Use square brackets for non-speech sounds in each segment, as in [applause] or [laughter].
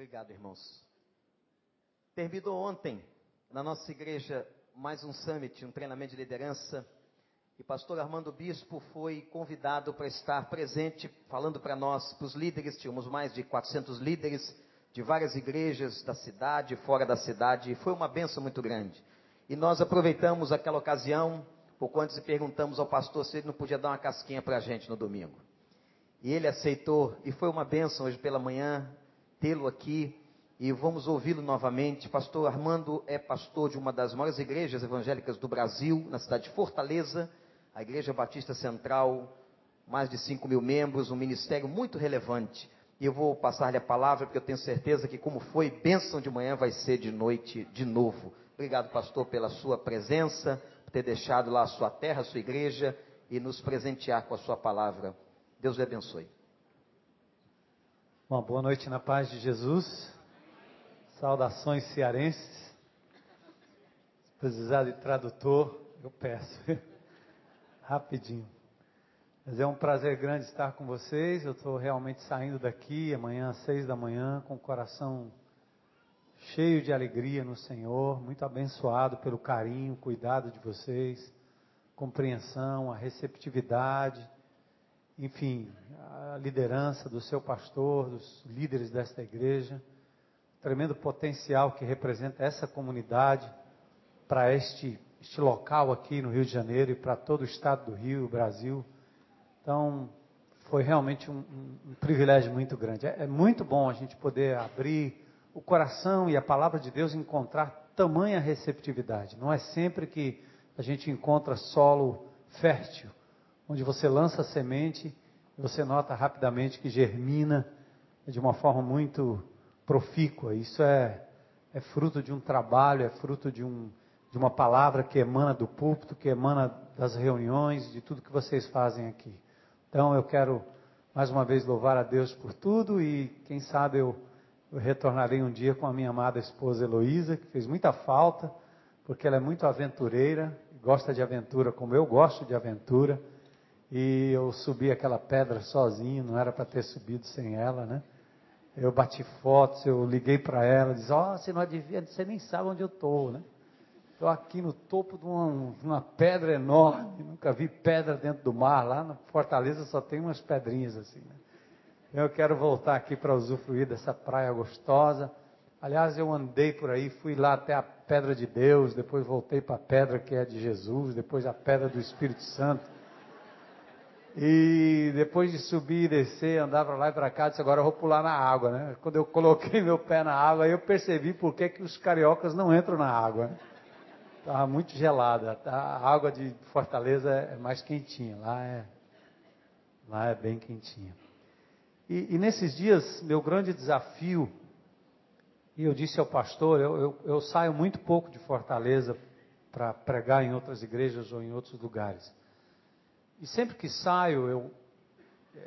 Obrigado, irmãos. Terminou ontem, na nossa igreja, mais um summit, um treinamento de liderança. E pastor Armando Bispo foi convidado para estar presente, falando para nós, para os líderes, tínhamos mais de 400 líderes de várias igrejas da cidade, fora da cidade, e foi uma benção muito grande. E nós aproveitamos aquela ocasião, pouco antes e perguntamos ao pastor se ele não podia dar uma casquinha para a gente no domingo. E ele aceitou, e foi uma benção hoje pela manhã tê-lo aqui e vamos ouvi-lo novamente. Pastor Armando é pastor de uma das maiores igrejas evangélicas do Brasil, na cidade de Fortaleza, a Igreja Batista Central, mais de 5 mil membros, um ministério muito relevante. E eu vou passar-lhe a palavra, porque eu tenho certeza que, como foi bênção de manhã, vai ser de noite de novo. Obrigado, pastor, pela sua presença, por ter deixado lá a sua terra, a sua igreja e nos presentear com a sua palavra. Deus lhe abençoe. Uma boa noite na paz de Jesus. Saudações cearenses. Se precisar de tradutor, eu peço. [laughs] Rapidinho. Mas é um prazer grande estar com vocês. Eu estou realmente saindo daqui amanhã às seis da manhã com o coração cheio de alegria no Senhor, muito abençoado pelo carinho, cuidado de vocês, compreensão, a receptividade enfim, a liderança do seu pastor, dos líderes desta igreja, tremendo potencial que representa essa comunidade para este, este local aqui no Rio de Janeiro e para todo o estado do Rio, Brasil. Então, foi realmente um, um, um privilégio muito grande. É, é muito bom a gente poder abrir o coração e a palavra de Deus encontrar tamanha receptividade. Não é sempre que a gente encontra solo fértil onde você lança a semente e você nota rapidamente que germina de uma forma muito profícua. Isso é, é fruto de um trabalho, é fruto de, um, de uma palavra que emana do púlpito, que emana das reuniões, de tudo que vocês fazem aqui. Então eu quero mais uma vez louvar a Deus por tudo e quem sabe eu, eu retornarei um dia com a minha amada esposa Heloísa, que fez muita falta, porque ela é muito aventureira, gosta de aventura como eu gosto de aventura. E eu subi aquela pedra sozinho, não era para ter subido sem ela, né? Eu bati fotos, eu liguei para ela, disse, ó, oh, você não adivinha, você nem sabe onde eu estou, né? Estou aqui no topo de uma, uma, pedra enorme, nunca vi pedra dentro do mar, lá na Fortaleza só tem umas pedrinhas assim, né? Eu quero voltar aqui para usufruir dessa praia gostosa. Aliás, eu andei por aí, fui lá até a Pedra de Deus, depois voltei para a pedra que é de Jesus, depois a Pedra do Espírito Santo. E depois de subir e descer, andar para lá e para cá, disse, agora eu vou pular na água, né? Quando eu coloquei meu pé na água, eu percebi por que, que os cariocas não entram na água. Estava muito gelada. A água de Fortaleza é mais quentinha, lá é, lá é bem quentinha. E, e nesses dias, meu grande desafio, e eu disse ao pastor, eu, eu, eu saio muito pouco de Fortaleza para pregar em outras igrejas ou em outros lugares. E sempre que saio, eu,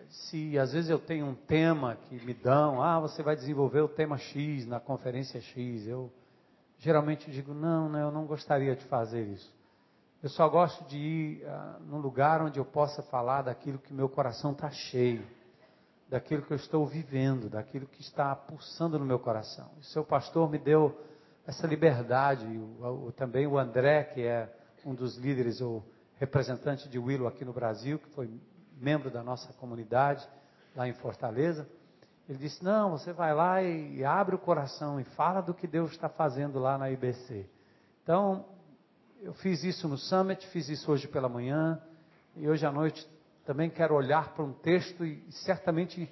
se às vezes eu tenho um tema que me dão, ah, você vai desenvolver o tema X na conferência X, eu geralmente digo, não, não, eu não gostaria de fazer isso. Eu só gosto de ir ah, num lugar onde eu possa falar daquilo que meu coração está cheio, daquilo que eu estou vivendo, daquilo que está pulsando no meu coração. O seu pastor me deu essa liberdade, o, o, também o André, que é um dos líderes, ou representante de Willow aqui no Brasil, que foi membro da nossa comunidade lá em Fortaleza. Ele disse: Não, você vai lá e, e abre o coração e fala do que Deus está fazendo lá na IBC. Então, eu fiz isso no Summit, fiz isso hoje pela manhã, e hoje à noite também quero olhar para um texto e, e certamente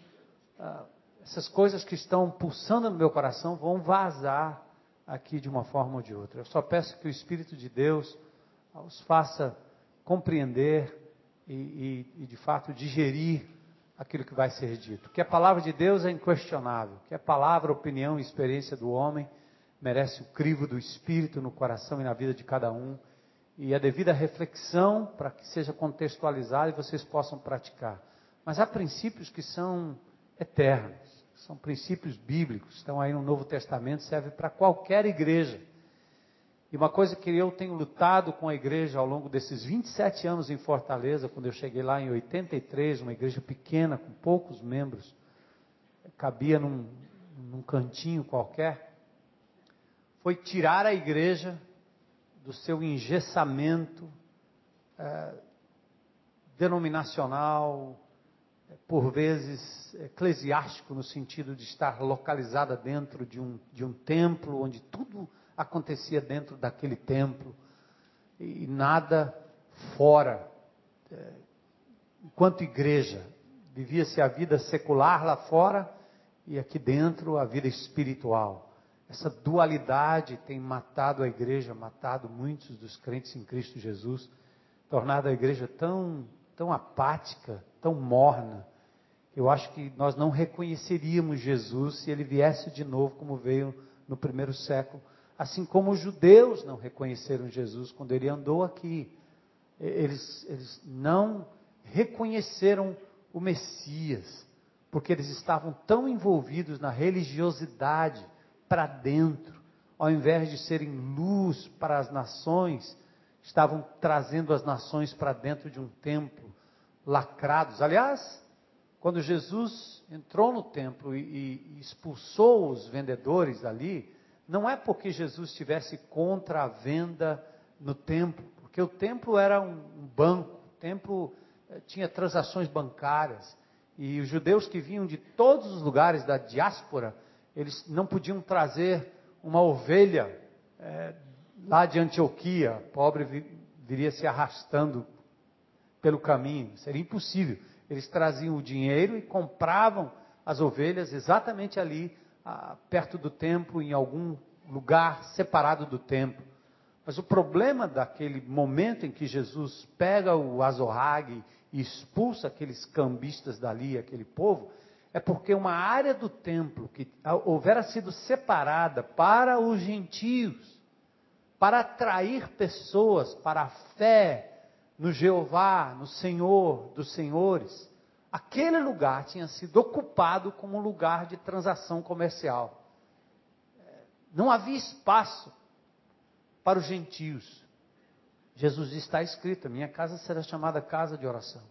ah, essas coisas que estão pulsando no meu coração vão vazar aqui de uma forma ou de outra. Eu só peço que o Espírito de Deus os faça compreender e, e, e, de fato digerir aquilo que vai ser dito. Que a palavra de Deus é inquestionável, que a palavra, opinião e experiência do homem merece o crivo do Espírito no coração e na vida de cada um e a devida reflexão para que seja contextualizado e vocês possam praticar. Mas há princípios que são eternos, são princípios bíblicos, estão aí no Novo Testamento, serve para qualquer igreja. E uma coisa que eu tenho lutado com a igreja ao longo desses 27 anos em Fortaleza, quando eu cheguei lá em 83, uma igreja pequena, com poucos membros, cabia num, num cantinho qualquer, foi tirar a igreja do seu engessamento é, denominacional, por vezes eclesiástico, no sentido de estar localizada dentro de um, de um templo, onde tudo acontecia dentro daquele templo e nada fora. É, enquanto igreja, vivia-se a vida secular lá fora e aqui dentro a vida espiritual. Essa dualidade tem matado a igreja, matado muitos dos crentes em Cristo Jesus, tornado a igreja tão, tão apática, tão morna. Eu acho que nós não reconheceríamos Jesus se ele viesse de novo como veio no primeiro século, assim como os judeus não reconheceram Jesus quando ele andou aqui. Eles, eles não reconheceram o Messias, porque eles estavam tão envolvidos na religiosidade para dentro, ao invés de serem luz para as nações, estavam trazendo as nações para dentro de um templo lacrados. Aliás, quando Jesus entrou no templo e, e expulsou os vendedores ali, não é porque Jesus estivesse contra a venda no templo, porque o templo era um, banco, o templo eh, tinha transações bancárias. E os judeus que vinham de todos os lugares da diáspora, eles não podiam trazer uma ovelha é, lá de Antioquia, pobre viria se arrastando pelo caminho, seria impossível. Eles traziam o dinheiro e compravam as ovelhas exatamente ali, ah, perto do templo, em algum lugar separado do templo. Mas o problema daquele momento em que Jesus pega o azorrague e expulsa aqueles cambistas dali, aquele povo, é porque uma área do templo que houvera sido separada para os gentios, para atrair pessoas para a fé no Jeová, no Senhor dos senhores, aquele lugar tinha sido ocupado como lugar de transação comercial. Não havia espaço para os gentios. Jesus está escrito: minha casa será chamada casa de oração.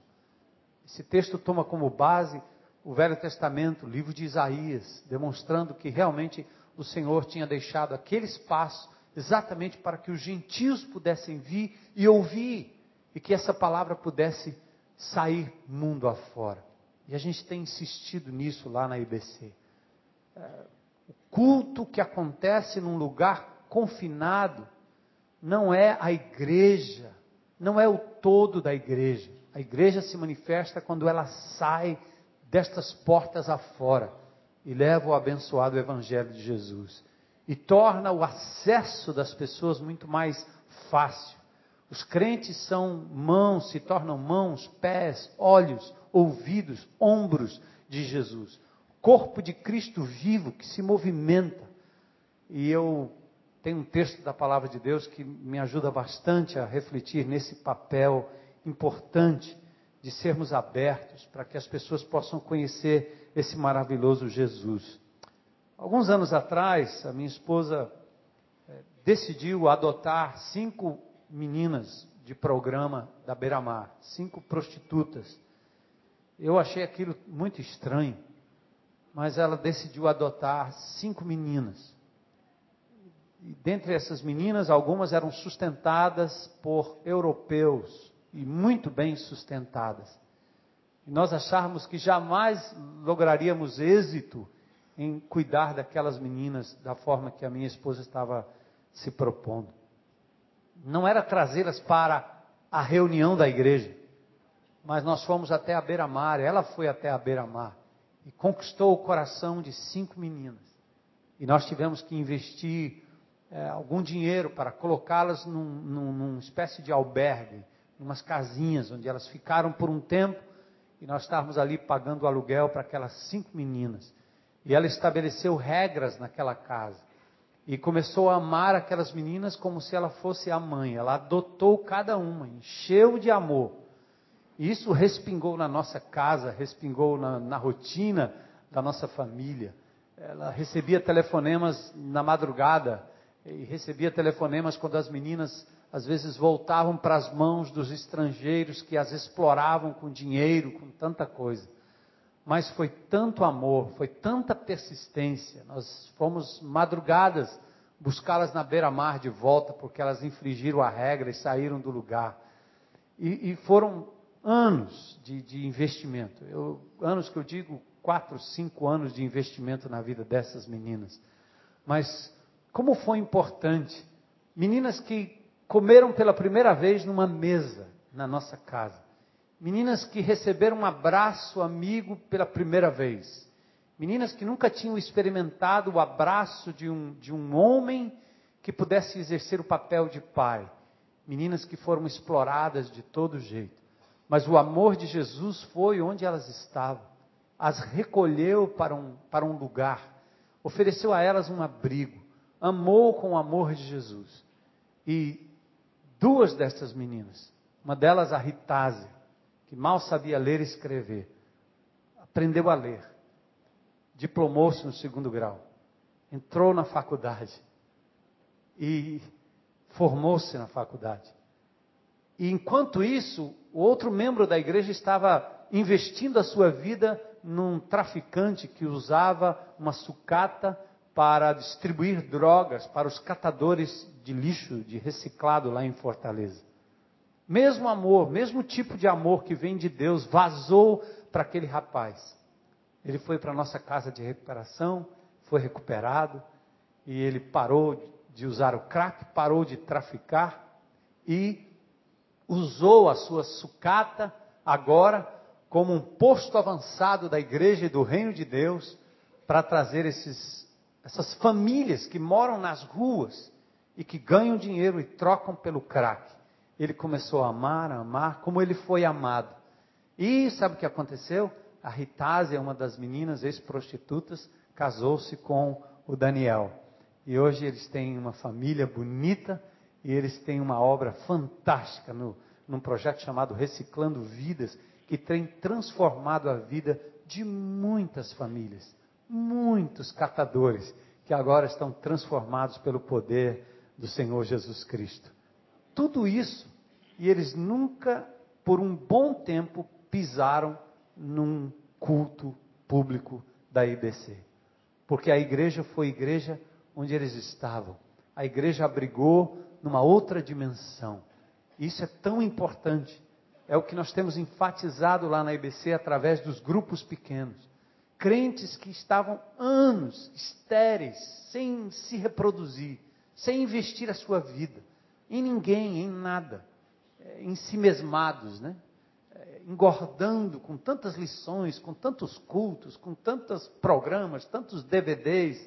Esse texto toma como base o Velho Testamento, o livro de Isaías, demonstrando que realmente o Senhor tinha deixado aquele espaço exatamente para que os gentios pudessem vir e ouvir e que essa palavra pudesse sair mundo afora. E a gente tem insistido nisso lá na IBC. É, o culto que acontece num lugar confinado não é a igreja, não é o todo da igreja. A igreja se manifesta quando ela sai destas portas afora e leva o abençoado Evangelho de Jesus. E torna o acesso das pessoas muito mais fácil. Os crentes são mãos, se tornam mãos, pés, olhos, ouvidos, ombros de Jesus. Corpo de Cristo vivo que se movimenta. E eu tem um texto da palavra de Deus que me ajuda bastante a refletir nesse papel importante de sermos abertos para que as pessoas possam conhecer esse maravilhoso Jesus. Alguns anos atrás, a minha esposa é, decidiu adotar cinco meninas de programa da Beira-Mar, cinco prostitutas. Eu achei aquilo muito estranho, mas ela decidiu adotar cinco meninas. E dentre essas meninas, algumas eram sustentadas por europeus e muito bem sustentadas. E nós achávamos que jamais lograríamos êxito em cuidar daquelas meninas da forma que a minha esposa estava se propondo. Não era trazê-las para a reunião da igreja, mas nós fomos até a beira-mar, ela foi até a beira-mar e conquistou o coração de cinco meninas. E nós tivemos que investir é, algum dinheiro para colocá-las num, num, numa espécie de albergue, umas casinhas onde elas ficaram por um tempo e nós estávamos ali pagando aluguel para aquelas cinco meninas. E ela estabeleceu regras naquela casa e começou a amar aquelas meninas como se ela fosse a mãe. Ela adotou cada uma, encheu de amor. Isso respingou na nossa casa, respingou na, na rotina da nossa família. Ela recebia telefonemas na madrugada e recebia telefonemas quando as meninas às vezes voltavam para as mãos dos estrangeiros que as exploravam com dinheiro, com tanta coisa. Mas foi tanto amor, foi tanta persistência. Nós fomos madrugadas buscá-las na beira-mar de volta, porque elas infringiram a regra e saíram do lugar. E, e foram anos de, de investimento. Eu, anos que eu digo, quatro, cinco anos de investimento na vida dessas meninas. Mas como foi importante. Meninas que comeram pela primeira vez numa mesa na nossa casa. Meninas que receberam um abraço amigo pela primeira vez. Meninas que nunca tinham experimentado o abraço de um, de um homem que pudesse exercer o papel de pai. Meninas que foram exploradas de todo jeito. Mas o amor de Jesus foi onde elas estavam. As recolheu para um, para um lugar. Ofereceu a elas um abrigo. Amou com o amor de Jesus. E duas dessas meninas, uma delas a Ritase, que mal sabia ler e escrever, aprendeu a ler, diplomou-se no segundo grau, entrou na faculdade e formou-se na faculdade. E enquanto isso, o outro membro da igreja estava investindo a sua vida num traficante que usava uma sucata para distribuir drogas para os catadores de lixo, de reciclado lá em Fortaleza. Mesmo amor, mesmo tipo de amor que vem de Deus, vazou para aquele rapaz. Ele foi para a nossa casa de recuperação, foi recuperado, e ele parou de usar o crack, parou de traficar e usou a sua sucata agora como um posto avançado da igreja e do reino de Deus para trazer esses, essas famílias que moram nas ruas e que ganham dinheiro e trocam pelo crack ele começou a amar, a amar, como ele foi amado. E sabe o que aconteceu? A Ritásia, uma das meninas ex-prostitutas, casou-se com o Daniel. E hoje eles têm uma família bonita e eles têm uma obra fantástica no, num projeto chamado Reciclando Vidas, que tem transformado a vida de muitas famílias, muitos catadores, que agora estão transformados pelo poder do Senhor Jesus Cristo. Tudo isso e eles nunca, por um bom tempo, pisaram num culto público da IBC. Porque a igreja foi igreja onde eles estavam. A igreja abrigou numa outra dimensão. Isso é tão importante. É o que nós temos enfatizado lá na IBC através dos grupos pequenos. Crentes que estavam anos estéreis, sem se reproduzir, sem investir a sua vida em ninguém, em nada. É, em si mesmados, né? É, engordando com tantas lições, com tantos cultos, com tantos programas, tantos DVDs.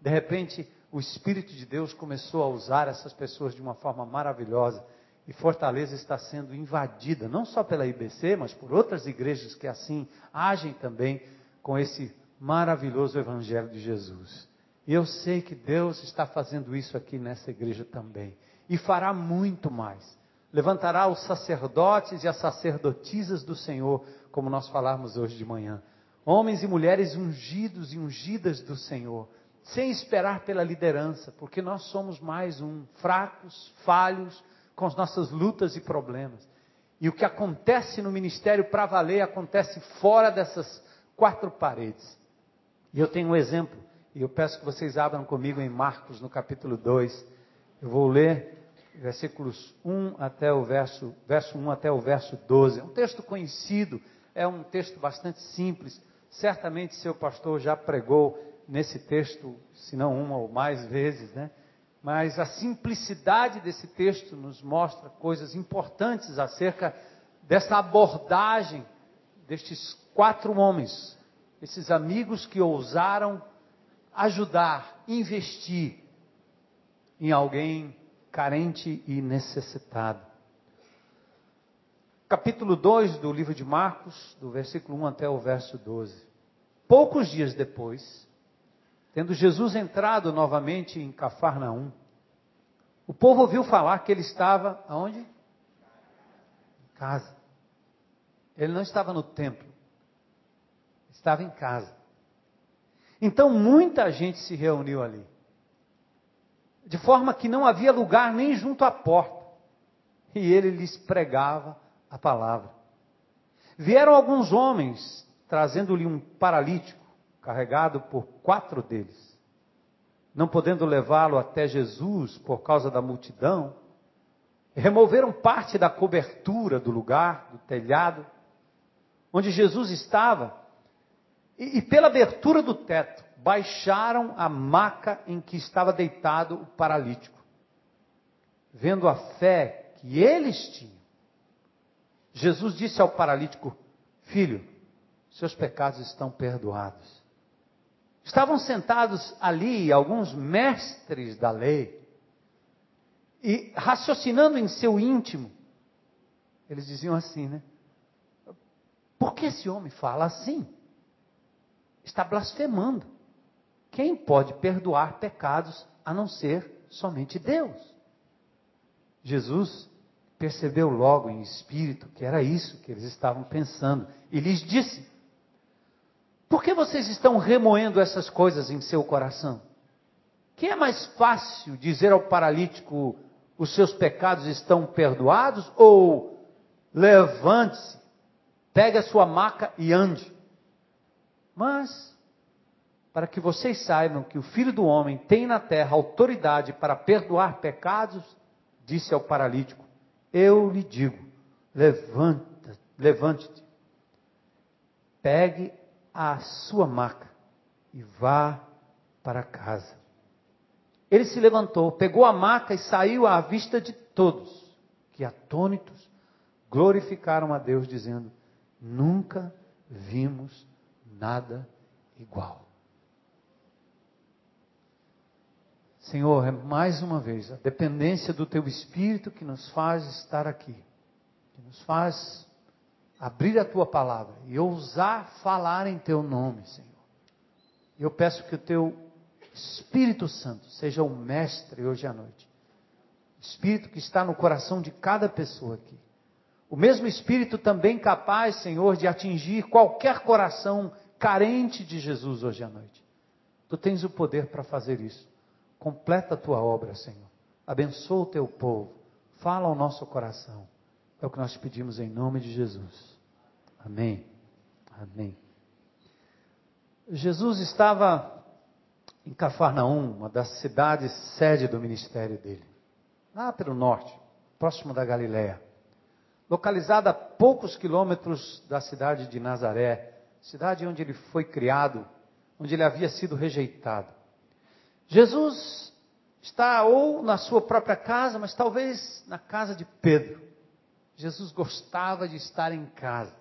De repente, o Espírito de Deus começou a usar essas pessoas de uma forma maravilhosa. E Fortaleza está sendo invadida, não só pela IBC, mas por outras igrejas que assim agem também com esse maravilhoso Evangelho de Jesus. E eu sei que Deus está fazendo isso aqui nessa igreja também. E fará muito mais levantará os sacerdotes e as sacerdotisas do Senhor, como nós falamos hoje de manhã. Homens e mulheres ungidos e ungidas do Senhor, sem esperar pela liderança, porque nós somos mais um, fracos, falhos, com as nossas lutas e problemas. E o que acontece no ministério para valer acontece fora dessas quatro paredes. E eu tenho um exemplo, e eu peço que vocês abram comigo em Marcos, no capítulo 2. Eu vou ler versículos 1 até o verso, verso 1 até o verso 12. É um texto conhecido, é um texto bastante simples. Certamente seu pastor já pregou nesse texto, se não uma ou mais vezes, né? Mas a simplicidade desse texto nos mostra coisas importantes acerca dessa abordagem destes quatro homens, esses amigos que ousaram ajudar, investir em alguém carente e necessitado. Capítulo 2 do livro de Marcos, do versículo 1 até o verso 12. Poucos dias depois, tendo Jesus entrado novamente em Cafarnaum, o povo ouviu falar que ele estava aonde? Em casa. Ele não estava no templo. Estava em casa. Então muita gente se reuniu ali de forma que não havia lugar nem junto à porta. E ele lhes pregava a palavra. Vieram alguns homens trazendo-lhe um paralítico, carregado por quatro deles. Não podendo levá-lo até Jesus por causa da multidão, removeram parte da cobertura do lugar, do telhado, onde Jesus estava, e, e pela abertura do teto, baixaram a maca em que estava deitado o paralítico. Vendo a fé que eles tinham, Jesus disse ao paralítico: Filho, seus pecados estão perdoados. Estavam sentados ali alguns mestres da lei, e raciocinando em seu íntimo, eles diziam assim, né? Por que esse homem fala assim? Está blasfemando. Quem pode perdoar pecados a não ser somente Deus? Jesus percebeu logo em espírito que era isso que eles estavam pensando e lhes disse: Por que vocês estão remoendo essas coisas em seu coração? Que é mais fácil dizer ao paralítico: Os seus pecados estão perdoados? Ou levante-se, pegue a sua maca e ande? Mas para que vocês saibam que o Filho do Homem tem na terra autoridade para perdoar pecados, disse ao paralítico: Eu lhe digo, levanta, levante-te, pegue a sua maca e vá para casa. Ele se levantou, pegou a maca e saiu à vista de todos, que atônitos glorificaram a Deus, dizendo: Nunca vimos nada igual. Senhor, é mais uma vez a dependência do Teu Espírito que nos faz estar aqui, que nos faz abrir a Tua palavra e ousar falar em Teu nome, Senhor. Eu peço que o Teu Espírito Santo seja o mestre hoje à noite. Espírito que está no coração de cada pessoa aqui. O mesmo Espírito também capaz, Senhor, de atingir qualquer coração carente de Jesus hoje à noite. Tu tens o poder para fazer isso. Completa a tua obra, Senhor. Abençoa o teu povo. Fala ao nosso coração. É o que nós pedimos em nome de Jesus. Amém. Amém. Jesus estava em Cafarnaum, uma das cidades sede do ministério dele, lá pelo norte, próximo da Galiléia, localizada a poucos quilômetros da cidade de Nazaré, cidade onde ele foi criado, onde ele havia sido rejeitado. Jesus está ou na sua própria casa, mas talvez na casa de Pedro. Jesus gostava de estar em casa,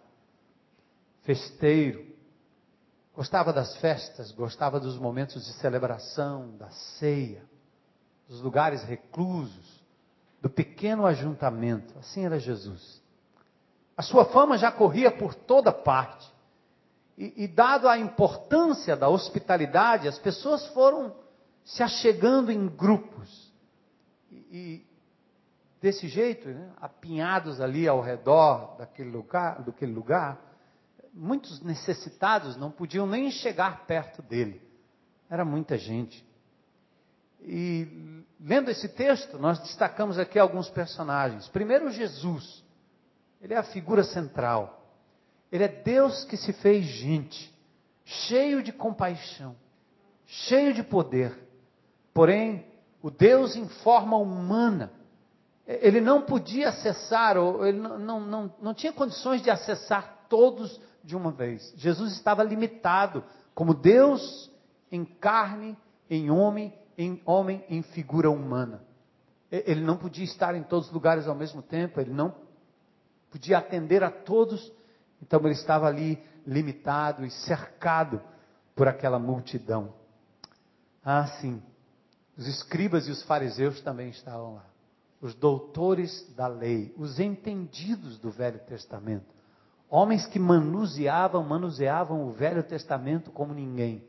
festeiro, gostava das festas, gostava dos momentos de celebração, da ceia, dos lugares reclusos, do pequeno ajuntamento. Assim era Jesus. A sua fama já corria por toda parte. E, e dado a importância da hospitalidade, as pessoas foram se achegando em grupos. E, e desse jeito, né, apinhados ali ao redor daquele lugar, daquele lugar, muitos necessitados não podiam nem chegar perto dele. Era muita gente. E lendo esse texto, nós destacamos aqui alguns personagens. Primeiro, Jesus. Ele é a figura central. Ele é Deus que se fez gente, cheio de compaixão, cheio de poder. Porém, o Deus em forma humana, ele não podia acessar, ou ele não, não, não, não tinha condições de acessar todos de uma vez. Jesus estava limitado, como Deus em carne, em homem, em homem em figura humana. Ele não podia estar em todos os lugares ao mesmo tempo, ele não podia atender a todos, então ele estava ali limitado e cercado por aquela multidão. Ah, sim. Os escribas e os fariseus também estavam lá. Os doutores da lei, os entendidos do Velho Testamento. Homens que manuseavam, manuseavam o Velho Testamento como ninguém.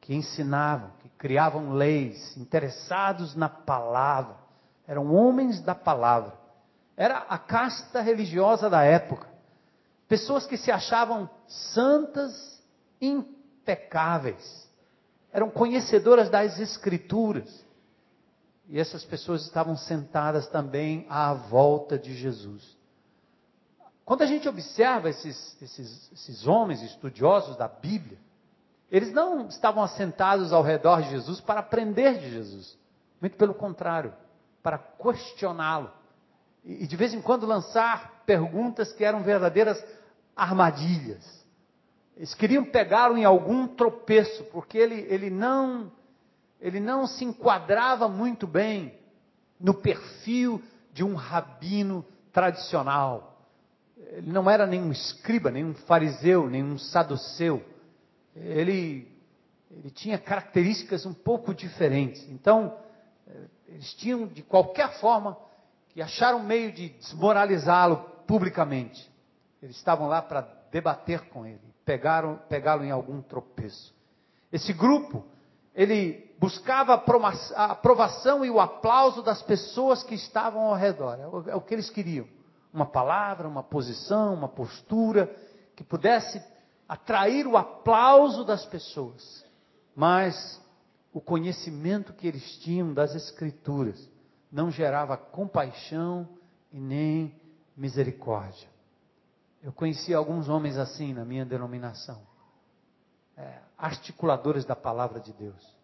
Que ensinavam, que criavam leis, interessados na palavra. Eram homens da palavra. Era a casta religiosa da época. Pessoas que se achavam santas, impecáveis eram conhecedoras das Escrituras. E essas pessoas estavam sentadas também à volta de Jesus. Quando a gente observa esses, esses, esses homens estudiosos da Bíblia, eles não estavam assentados ao redor de Jesus para aprender de Jesus. Muito pelo contrário, para questioná-lo. E, de vez em quando lançar perguntas que eram verdadeiras armadilhas. Eles queriam pegá-lo em algum tropeço, porque ele, ele, não, ele não se enquadrava muito bem no perfil de um rabino tradicional. Ele não era nenhum escriba, nenhum fariseu, nenhum saduceu. Ele, ele tinha características um pouco diferentes. Então, eh, eles tinham, de qualquer forma, que achar um meio de desmoralizá-lo publicamente. Eles estavam lá para debater com ele, pegá-lo em algum tropeço. Esse grupo, ele buscava a aprovação e o aplauso das pessoas que estavam ao redor. É, é o que eles queriam. Uma palavra, uma posição, uma postura que pudesse atrair o aplauso das pessoas. Mas o conhecimento que eles tinham das Escrituras não gerava compaixão e nem misericórdia. Eu conheci alguns homens assim na minha denominação, é, articuladores da palavra de Deus,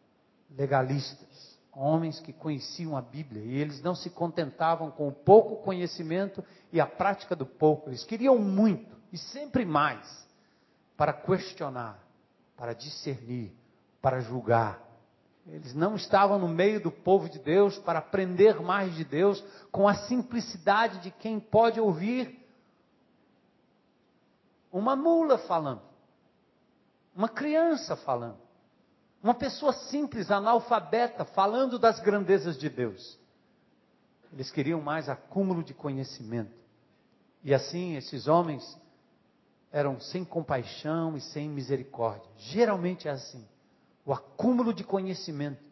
legalistas, homens que conheciam a Bíblia. E eles não se contentavam com o pouco conhecimento e a prática do pouco, eles queriam muito e sempre mais para questionar, para discernir, para julgar, eles não estavam no meio do povo de Deus para aprender mais de Deus com a simplicidade de quem pode ouvir uma mula falando, uma criança falando, uma pessoa simples, analfabeta, falando das grandezas de Deus. Eles queriam mais acúmulo de conhecimento. E assim, esses homens eram sem compaixão e sem misericórdia. Geralmente é assim. O acúmulo de conhecimento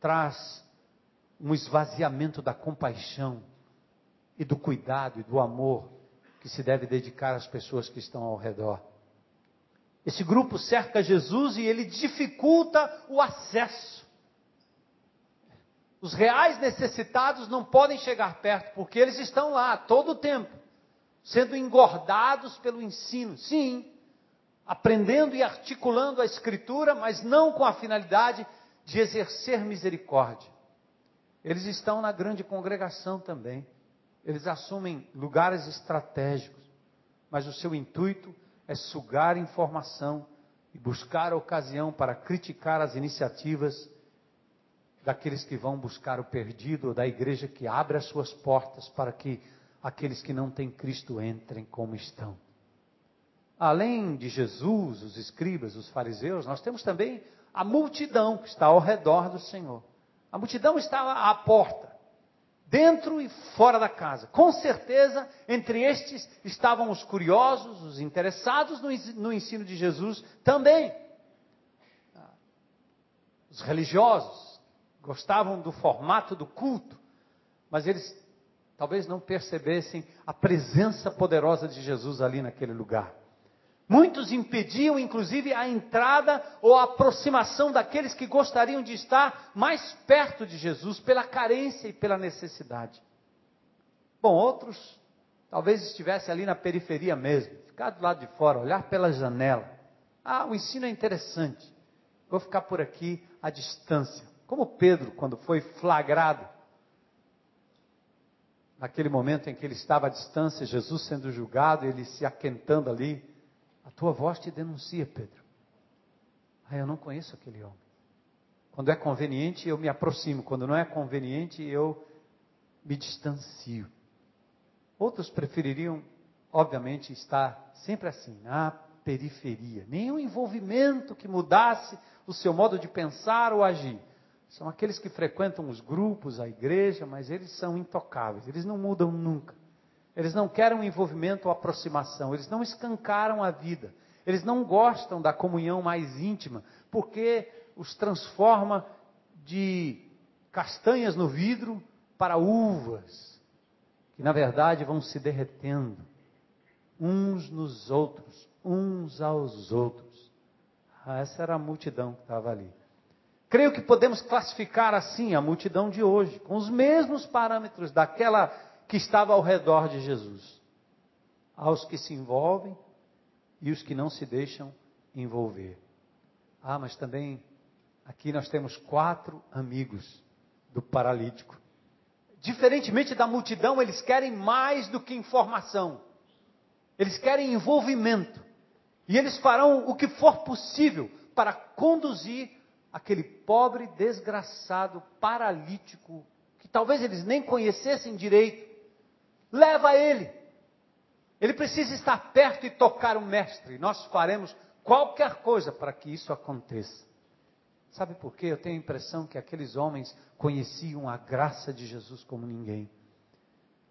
traz um esvaziamento da compaixão e do cuidado e do amor que se deve dedicar às pessoas que estão ao redor. Esse grupo cerca Jesus e ele dificulta o acesso. Os reais necessitados não podem chegar perto, porque eles estão lá todo o tempo, sendo engordados pelo ensino. Sim, aprendendo e articulando a Escritura, mas não com a finalidade de exercer misericórdia. Eles estão na grande congregação também. Eles assumem lugares estratégicos, mas o seu intuito é sugar informação e buscar a ocasião para criticar as iniciativas daqueles que vão buscar o perdido, ou da igreja que abre as suas portas para que aqueles que não têm Cristo entrem como estão além de Jesus, os escribas, os fariseus, nós temos também a multidão que está ao redor do Senhor. A multidão estava à porta, dentro e fora da casa. Com certeza, entre estes estavam os curiosos, os interessados no ensino de Jesus também. Os religiosos gostavam do formato do culto, mas eles talvez não percebessem a presença poderosa de Jesus ali naquele lugar. Muitos impediam, inclusive, a entrada ou a aproximação daqueles que gostariam de estar mais perto de Jesus, pela carência e pela necessidade. Bom, outros talvez estivessem ali na periferia mesmo, ficar do lado de fora, olhar pela janela. Ah, o ensino é interessante. Vou ficar por aqui à distância. Como Pedro, quando foi flagrado, naquele momento em que ele estava à distância, Jesus sendo julgado, ele se aquentando ali a tua voz te denuncia, Pedro. Ah, eu não conheço aquele homem. Quando é conveniente, eu me aproximo. Quando não é conveniente, eu me distancio. Outros prefeririam, obviamente, estar sempre assim, na periferia. Nenhum envolvimento que mudasse o seu modo de pensar ou agir. São aqueles que frequentam os grupos, a igreja, mas eles são intocáveis, eles não mudam nunca. Eles não querem envolvimento ou aproximação, eles não escancaram a vida, eles não gostam da comunhão mais íntima, porque os transforma de castanhas no vidro para uvas, que na verdade vão se derretendo uns nos outros, uns aos outros. Ah, essa era a multidão que estava ali. Creio que podemos classificar assim a multidão de hoje, com os mesmos parâmetros daquela que estava ao redor de Jesus. aos que se envolvem e os que não se deixam envolver. Ah, mas também aqui nós temos quatro amigos do paralítico. Diferentemente da multidão, eles querem mais do que informação. Eles querem envolvimento. E eles farão o que for possível para conduzir aquele pobre, desgraçado, paralítico, que talvez eles nem conhecessem direito. Leva ele. Ele precisa estar perto e tocar o Mestre. Nós faremos qualquer coisa para que isso aconteça. Sabe por quê? Eu tenho a impressão que aqueles homens conheciam a graça de Jesus como ninguém.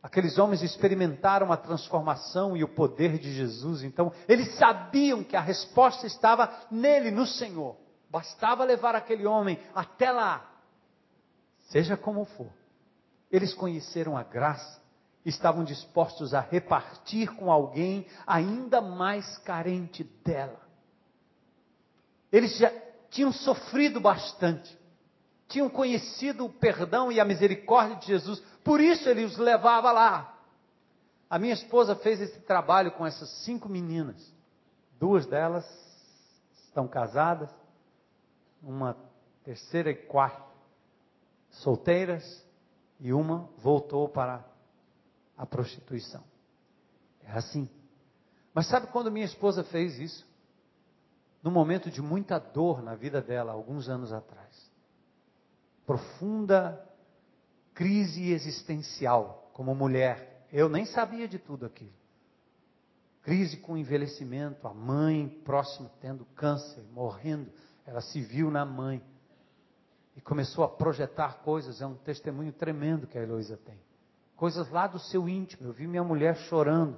Aqueles homens experimentaram a transformação e o poder de Jesus, então eles sabiam que a resposta estava nele, no Senhor. Bastava levar aquele homem até lá, seja como for. Eles conheceram a graça, estavam dispostos a repartir com alguém ainda mais carente dela. Eles já tinham sofrido bastante, tinham conhecido o perdão e a misericórdia de Jesus, por isso ele os levava lá. A minha esposa fez esse trabalho com essas cinco meninas. Duas delas estão casadas, uma terceira e quarta solteiras, e uma voltou para a prostituição. É assim. Mas sabe quando minha esposa fez isso? num momento de muita dor na vida dela, alguns anos atrás. Profunda crise existencial como mulher. Eu nem sabia de tudo aquilo. Crise com envelhecimento, a mãe próxima tendo câncer, morrendo. Ela se viu na mãe e começou a projetar coisas. É um testemunho tremendo que a Heloísa tem. Coisas lá do seu íntimo. Eu vi minha mulher chorando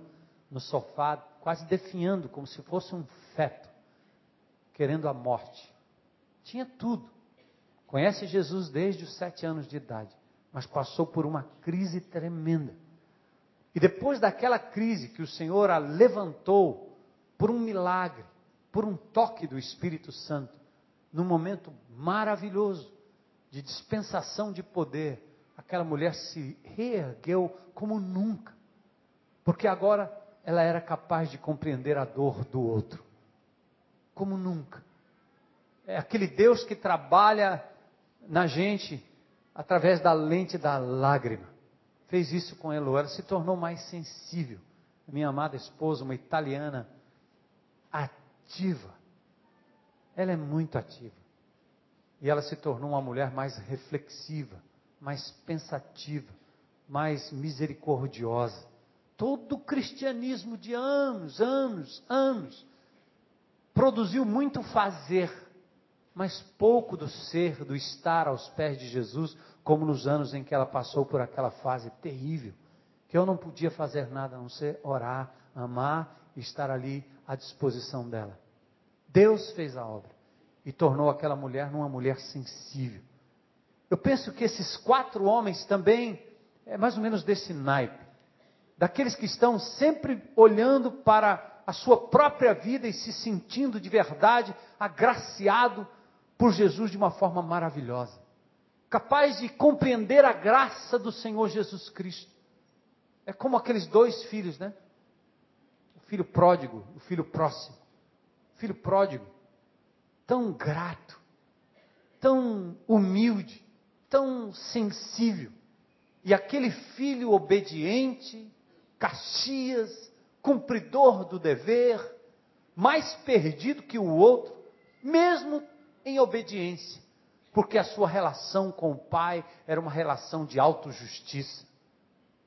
no sofá, quase definhando, como se fosse um feto querendo a morte. Tinha tudo. Conhece Jesus desde os sete anos de idade, mas passou por uma crise tremenda. E depois daquela crise que o Senhor a levantou por um milagre, por um toque do Espírito Santo, num momento maravilhoso de dispensação de poder, aquela mulher se reergueu como nunca, porque agora ela era capaz de compreender a dor do outro como nunca. É aquele Deus que trabalha na gente através da lente da lágrima. Fez isso com Elo, ela se tornou mais sensível. Minha amada esposa, uma italiana ativa. Ela é muito ativa. E ela se tornou uma mulher mais reflexiva, mais pensativa, mais misericordiosa. Todo o cristianismo de anos, anos, anos, produziu muito fazer, mas pouco do ser, do estar aos pés de Jesus, como nos anos em que ela passou por aquela fase terrível, que eu não podia fazer nada a não ser orar, amar e estar ali à disposição dela. Deus fez a obra e tornou aquela mulher numa mulher sensível. Eu penso que esses quatro homens também é mais ou menos desse naipe, daqueles que estão sempre olhando para a sua própria vida e se sentindo de verdade agraciado por Jesus de uma forma maravilhosa. Capaz de compreender a graça do Senhor Jesus Cristo. É como aqueles dois filhos, né? O filho pródigo, o filho próximo. O filho pródigo, tão grato, tão humilde, tão sensível. E aquele filho obediente, Caxias, cumpridor do dever, mais perdido que o outro, mesmo em obediência, porque a sua relação com o Pai era uma relação de autojustiça.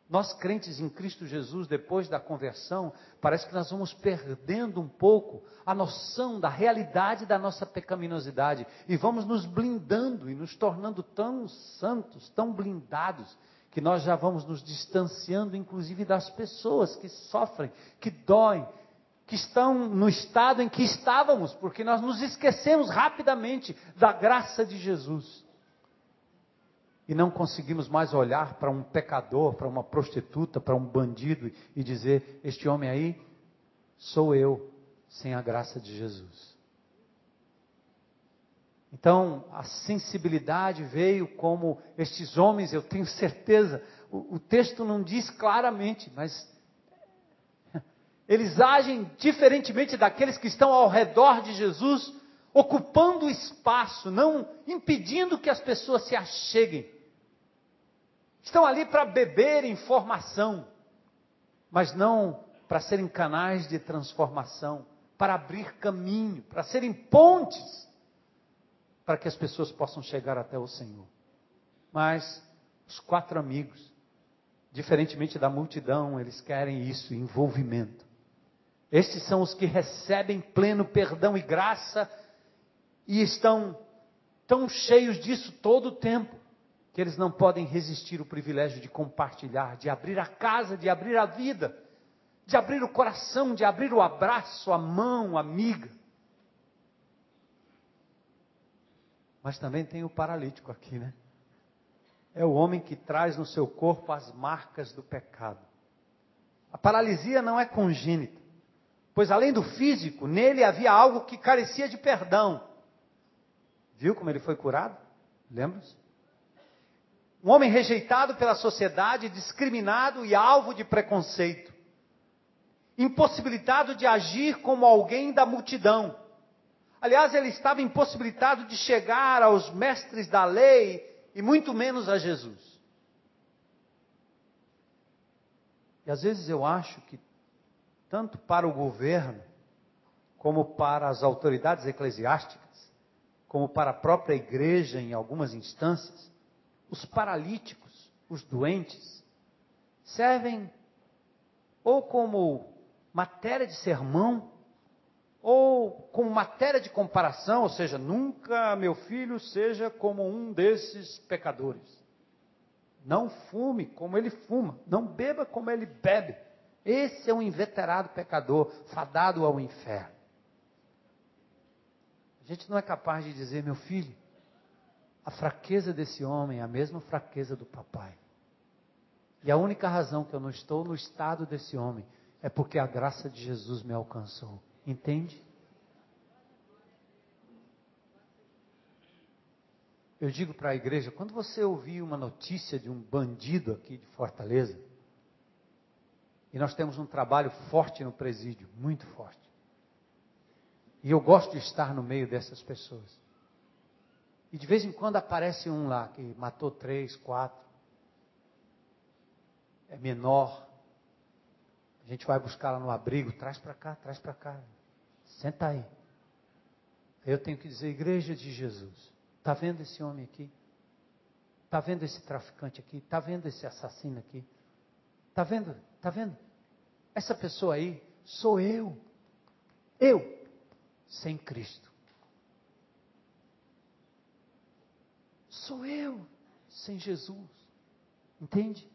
Nós crentes em Cristo Jesus, depois da conversão, parece que nós vamos perdendo um pouco a noção da realidade da nossa pecaminosidade e vamos nos blindando e nos tornando tão santos, tão blindados, que nós já vamos nos distanciando, inclusive, das pessoas que sofrem, que doem, que estão no estado em que estávamos, porque nós nos esquecemos rapidamente da graça de Jesus. E não conseguimos mais olhar para um pecador, para uma prostituta, para um bandido e dizer: Este homem aí sou eu, sem a graça de Jesus. Então, a sensibilidade veio como estes homens, eu tenho certeza, o, o texto não diz claramente, mas [laughs] Eles agem diferentemente daqueles que estão ao redor de Jesus, ocupando o espaço, não impedindo que as pessoas se acheguem. Estão ali para beber informação, mas não para serem canais de transformação, para abrir caminho, para serem pontes para que as pessoas possam chegar até o Senhor. Mas os quatro amigos, diferentemente da multidão, eles querem isso, envolvimento. Estes são os que recebem pleno perdão e graça e estão tão cheios disso todo o tempo que eles não podem resistir o privilégio de compartilhar, de abrir a casa, de abrir a vida, de abrir o coração, de abrir o abraço, a mão amiga. Mas também tem o paralítico aqui, né? É o homem que traz no seu corpo as marcas do pecado. A paralisia não é congênita pois além do físico, nele havia algo que carecia de perdão. Viu como ele foi curado? Lembra-se? Um homem rejeitado pela sociedade, discriminado e alvo de preconceito. Impossibilitado de agir como alguém da multidão. Aliás, ele estava impossibilitado de chegar aos mestres da lei e muito menos a Jesus. E às vezes eu acho que tanto para o governo, como para as autoridades eclesiásticas, como para a própria igreja em algumas instâncias, os paralíticos, os doentes, servem ou como matéria de sermão, ou como matéria de comparação, ou seja, nunca meu filho seja como um desses pecadores. Não fume como ele fuma, não beba como ele bebe. Esse é um inveterado pecador, fadado ao inferno. A gente não é capaz de dizer, meu filho, a fraqueza desse homem é a mesma fraqueza do papai. E a única razão que eu não estou no estado desse homem é porque a graça de Jesus me alcançou. Entende? Eu digo para a igreja, quando você ouvir uma notícia de um bandido aqui de Fortaleza, e nós temos um trabalho forte no presídio, muito forte. E eu gosto de estar no meio dessas pessoas. E de vez em quando aparece um lá que matou três, quatro. É menor. A gente vai buscar lá no abrigo, traz para cá, traz para cá. Senta aí. Eu tenho que dizer, igreja de Jesus, está vendo esse homem aqui? Está vendo esse traficante aqui? Está vendo esse assassino aqui? Está vendo? Está vendo? Essa pessoa aí sou eu. Eu, sem Cristo. Sou eu, sem Jesus. Entende?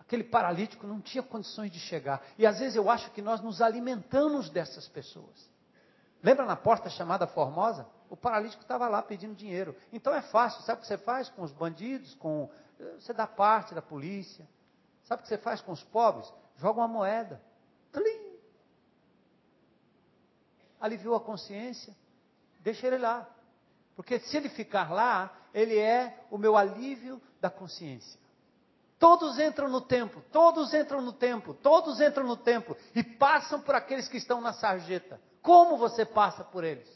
Aquele paralítico não tinha condições de chegar. E às vezes eu acho que nós nos alimentamos dessas pessoas. Lembra na porta chamada Formosa? O paralítico estava lá pedindo dinheiro. Então é fácil. Sabe o que você faz com os bandidos? Com você dá parte da polícia. Sabe o que você faz com os pobres? Joga uma moeda. Tlim. Aliviou a consciência. Deixa ele lá. Porque se ele ficar lá, ele é o meu alívio da consciência. Todos entram no templo, todos entram no templo, todos entram no templo e passam por aqueles que estão na sarjeta. Como você passa por eles?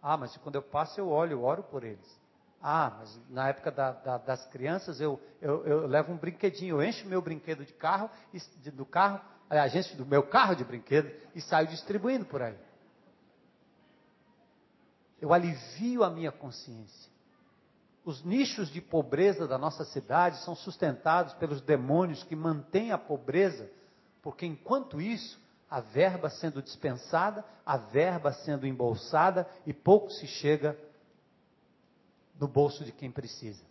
Ah, mas quando eu passo eu olho, eu oro por eles. Ah, mas na época da, da, das crianças eu, eu, eu, levo um brinquedinho, eu encho meu brinquedo de carro, de, do carro, a gente do meu carro de brinquedo e saio distribuindo por aí. Eu alivio a minha consciência. Os nichos de pobreza da nossa cidade são sustentados pelos demônios que mantêm a pobreza, porque enquanto isso, a verba sendo dispensada, a verba sendo embolsada e pouco se chega no bolso de quem precisa.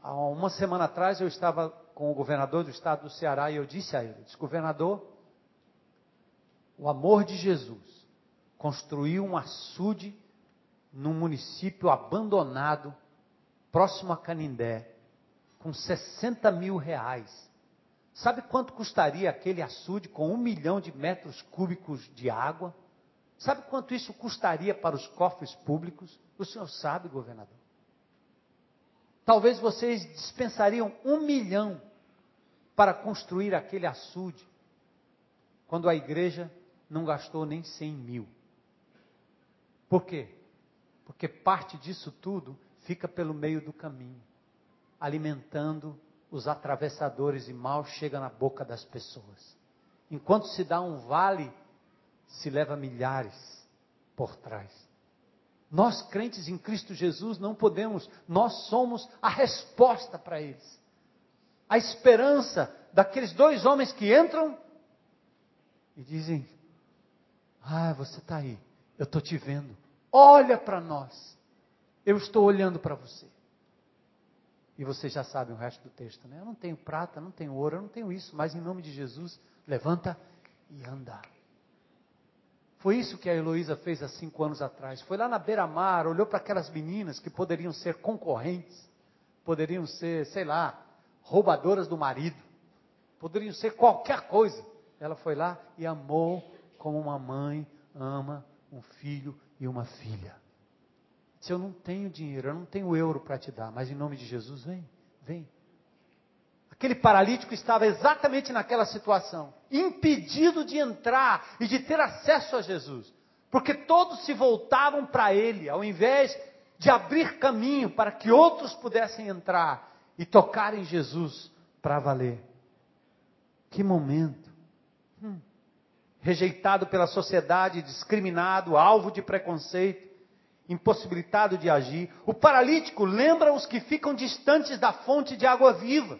Há uma semana atrás eu estava com o governador do estado do Ceará e eu disse a ele: governador, o amor de Jesus construiu um açude num município abandonado, próximo a Canindé, com 60 mil reais. Sabe quanto custaria aquele açude com um milhão de metros cúbicos de água? Sabe quanto isso custaria para os cofres públicos? O senhor sabe, governador. Talvez vocês dispensariam um milhão para construir aquele açude, quando a igreja não gastou nem 100 mil. Por quê? Porque parte disso tudo fica pelo meio do caminho, alimentando os atravessadores e mal chega na boca das pessoas. Enquanto se dá um vale, se leva milhares por trás. Nós, crentes em Cristo Jesus, não podemos, nós somos a resposta para eles. A esperança daqueles dois homens que entram e dizem: Ah, você está aí, eu estou te vendo, olha para nós, eu estou olhando para você. E vocês já sabem o resto do texto, né? Eu não tenho prata, não tenho ouro, eu não tenho isso, mas em nome de Jesus, levanta e anda. Foi isso que a Heloísa fez há cinco anos atrás. Foi lá na beira-mar, olhou para aquelas meninas que poderiam ser concorrentes, poderiam ser, sei lá, roubadoras do marido, poderiam ser qualquer coisa. Ela foi lá e amou como uma mãe ama um filho e uma filha. Se eu não tenho dinheiro, eu não tenho euro para te dar, mas em nome de Jesus, vem, vem. Aquele paralítico estava exatamente naquela situação, impedido de entrar e de ter acesso a Jesus, porque todos se voltavam para ele, ao invés de abrir caminho para que outros pudessem entrar e tocar em Jesus para valer. Que momento! Hum. Rejeitado pela sociedade, discriminado, alvo de preconceito, impossibilitado de agir. O paralítico lembra os que ficam distantes da fonte de água viva.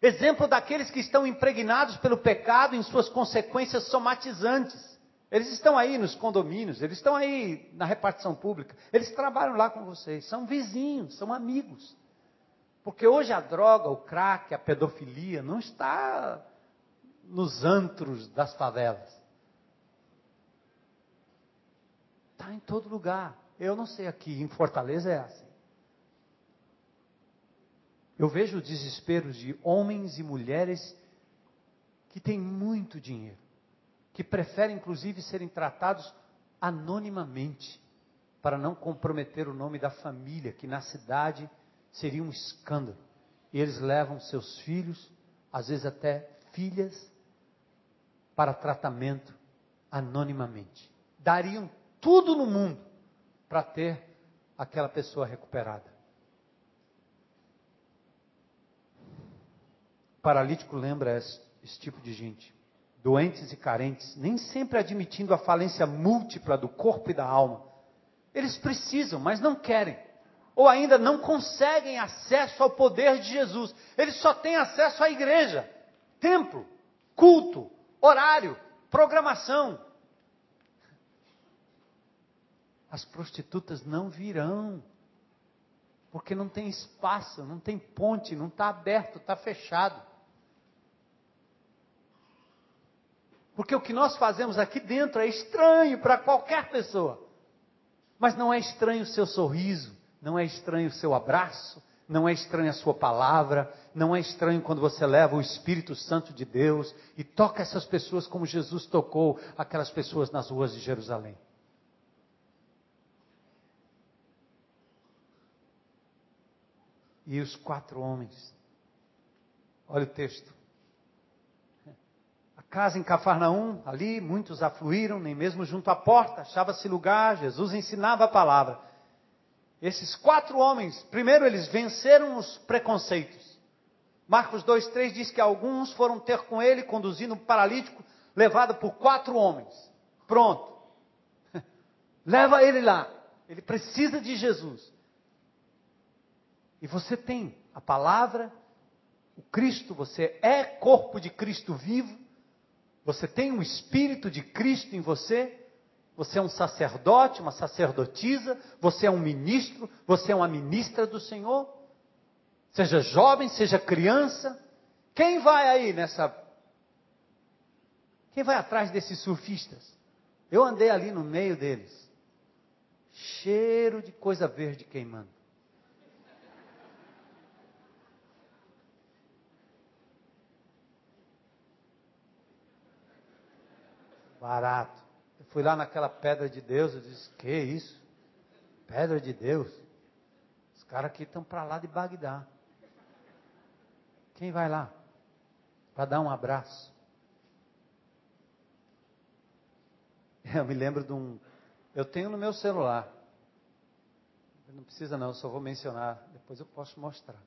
Exemplo daqueles que estão impregnados pelo pecado em suas consequências somatizantes. Eles estão aí nos condomínios, eles estão aí na repartição pública, eles trabalham lá com vocês, são vizinhos, são amigos. Porque hoje a droga, o crack, a pedofilia não está nos antros das favelas. Está em todo lugar. Eu não sei aqui, em Fortaleza é assim. Eu vejo o desespero de homens e mulheres que têm muito dinheiro, que preferem inclusive serem tratados anonimamente, para não comprometer o nome da família, que na cidade seria um escândalo. E eles levam seus filhos, às vezes até filhas, para tratamento anonimamente. Dariam tudo no mundo para ter aquela pessoa recuperada. paralítico lembra esse, esse tipo de gente. Doentes e carentes, nem sempre admitindo a falência múltipla do corpo e da alma. Eles precisam, mas não querem. Ou ainda não conseguem acesso ao poder de Jesus. Eles só têm acesso à igreja, templo, culto, horário, programação. As prostitutas não virão, porque não tem espaço, não tem ponte, não está aberto, está fechado. Porque o que nós fazemos aqui dentro é estranho para qualquer pessoa. Mas não é estranho o seu sorriso, não é estranho o seu abraço, não é estranho a sua palavra, não é estranho quando você leva o Espírito Santo de Deus e toca essas pessoas como Jesus tocou aquelas pessoas nas ruas de Jerusalém. E os quatro homens, olha o texto, casa em Cafarnaum, ali muitos afluíram, nem mesmo junto à porta, achava-se lugar, Jesus ensinava a palavra. Esses quatro homens, primeiro eles venceram os preconceitos. Marcos 2,3 diz que alguns foram ter com ele, conduzindo um paralítico, levado por quatro homens. Pronto. [laughs] Leva ele lá. Ele precisa de Jesus. E você tem a palavra, o Cristo, você é corpo de Cristo vivo. Você tem um espírito de Cristo em você? Você é um sacerdote, uma sacerdotisa, você é um ministro, você é uma ministra do Senhor? Seja jovem, seja criança. Quem vai aí nessa. Quem vai atrás desses surfistas? Eu andei ali no meio deles. Cheiro de coisa verde queimando. barato. Fui lá naquela pedra de Deus, eu disse, que isso? Pedra de Deus? Os caras aqui estão para lá de Bagdá. Quem vai lá? para dar um abraço. [laughs] Eu me lembro de um. Eu tenho no meu celular. Não precisa não, só vou mencionar. Depois eu posso mostrar.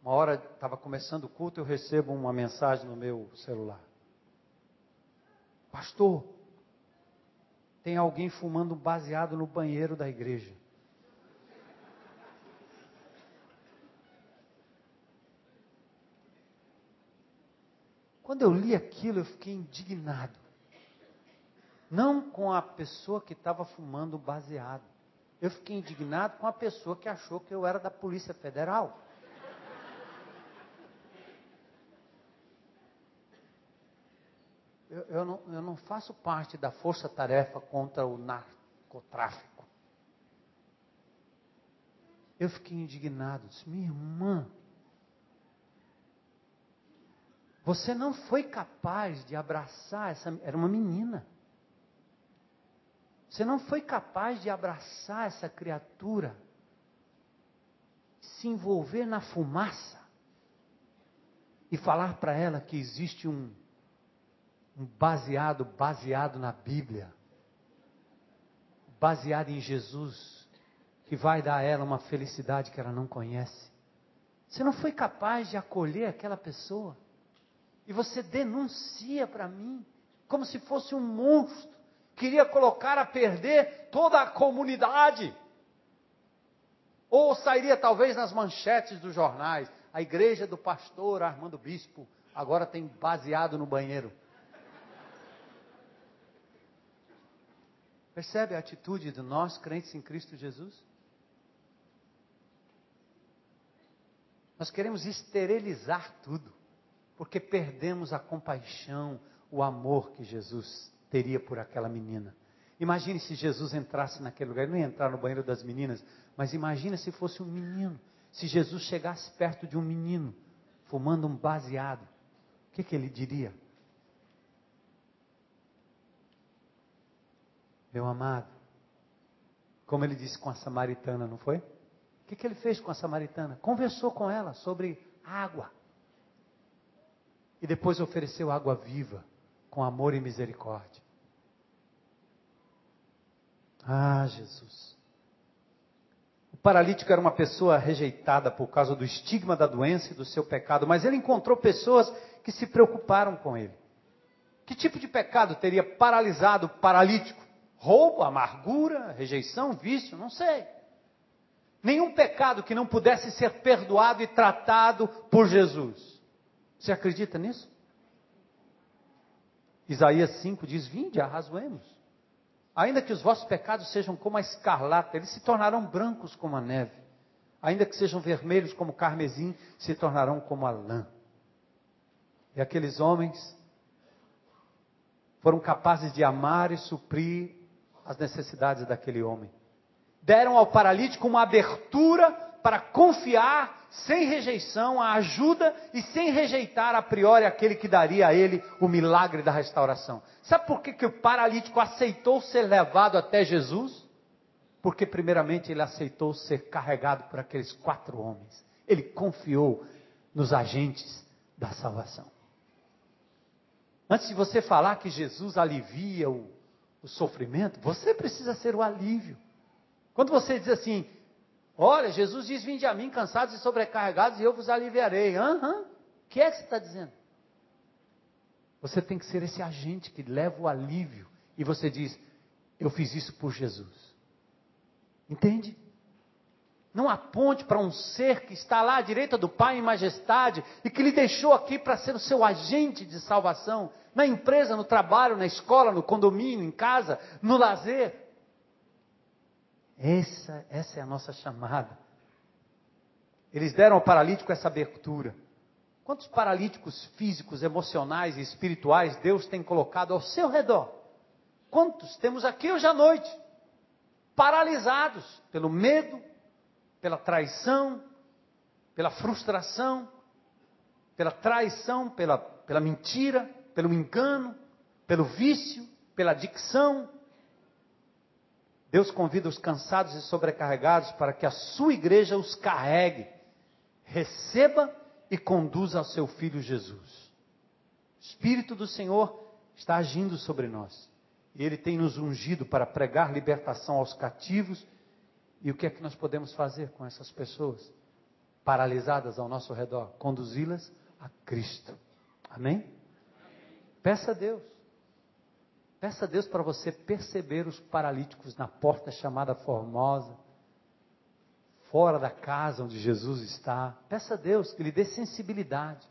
Uma hora estava começando o culto, eu recebo uma mensagem no meu celular. Pastor, tem alguém fumando baseado no banheiro da igreja. Quando eu li aquilo, eu fiquei indignado. Não com a pessoa que estava fumando baseado. Eu fiquei indignado com a pessoa que achou que eu era da Polícia Federal. Eu, eu, não, eu não faço parte da força-tarefa contra o narcotráfico. Eu fiquei indignado. Disse, minha irmã, você não foi capaz de abraçar essa. Era uma menina. Você não foi capaz de abraçar essa criatura, se envolver na fumaça e falar para ela que existe um, um baseado baseado na Bíblia, baseado em Jesus, que vai dar a ela uma felicidade que ela não conhece. Você não foi capaz de acolher aquela pessoa e você denuncia para mim como se fosse um monstro queria colocar a perder toda a comunidade. Ou sairia talvez nas manchetes dos jornais: a igreja do pastor Armando Bispo agora tem baseado no banheiro. Percebe a atitude de nós crentes em Cristo Jesus? Nós queremos esterilizar tudo, porque perdemos a compaixão, o amor que Jesus teria por aquela menina. Imagine se Jesus entrasse naquele lugar, ele não ia entrar no banheiro das meninas, mas imagine se fosse um menino. Se Jesus chegasse perto de um menino, fumando um baseado, o que, que ele diria? Meu amado, como ele disse com a samaritana, não foi? O que, que ele fez com a samaritana? Conversou com ela sobre água. E depois ofereceu água viva, com amor e misericórdia. Ah, Jesus. O paralítico era uma pessoa rejeitada por causa do estigma da doença e do seu pecado, mas ele encontrou pessoas que se preocuparam com ele. Que tipo de pecado teria paralisado o paralítico? Roubo, amargura, rejeição, vício? Não sei. Nenhum pecado que não pudesse ser perdoado e tratado por Jesus. Você acredita nisso? Isaías 5 diz: Vinde, arrazoemos. Ainda que os vossos pecados sejam como a escarlata, eles se tornarão brancos como a neve. Ainda que sejam vermelhos como o carmesim, se tornarão como a lã. E aqueles homens foram capazes de amar e suprir as necessidades daquele homem. Deram ao paralítico uma abertura para confiar sem rejeição, a ajuda e sem rejeitar a priori aquele que daria a ele o milagre da restauração. Sabe por que, que o paralítico aceitou ser levado até Jesus? Porque, primeiramente, ele aceitou ser carregado por aqueles quatro homens. Ele confiou nos agentes da salvação. Antes de você falar que Jesus alivia o, o sofrimento, você precisa ser o alívio. Quando você diz assim, Olha, Jesus diz: Vinde a mim, cansados e sobrecarregados, e eu vos aliviarei. Aham. O que é que você está dizendo? Você tem que ser esse agente que leva o alívio. E você diz: Eu fiz isso por Jesus. Entende? Não aponte para um ser que está lá à direita do Pai em majestade e que lhe deixou aqui para ser o seu agente de salvação. Na empresa, no trabalho, na escola, no condomínio, em casa, no lazer. Essa, essa é a nossa chamada. Eles deram ao paralítico essa abertura. Quantos paralíticos físicos, emocionais e espirituais Deus tem colocado ao seu redor? Quantos temos aqui hoje à noite? Paralisados pelo medo, pela traição, pela frustração, pela traição, pela, pela mentira, pelo engano, pelo vício, pela adicção, Deus convida os cansados e sobrecarregados para que a sua igreja os carregue, receba e conduza ao seu filho Jesus. O Espírito do Senhor está agindo sobre nós. E Ele tem nos ungido para pregar libertação aos cativos. E o que é que nós podemos fazer com essas pessoas paralisadas ao nosso redor? Conduzi-las a Cristo. Amém? Peça a Deus. Peça a Deus para você perceber os paralíticos na porta chamada Formosa, fora da casa onde Jesus está. Peça a Deus que lhe dê sensibilidade.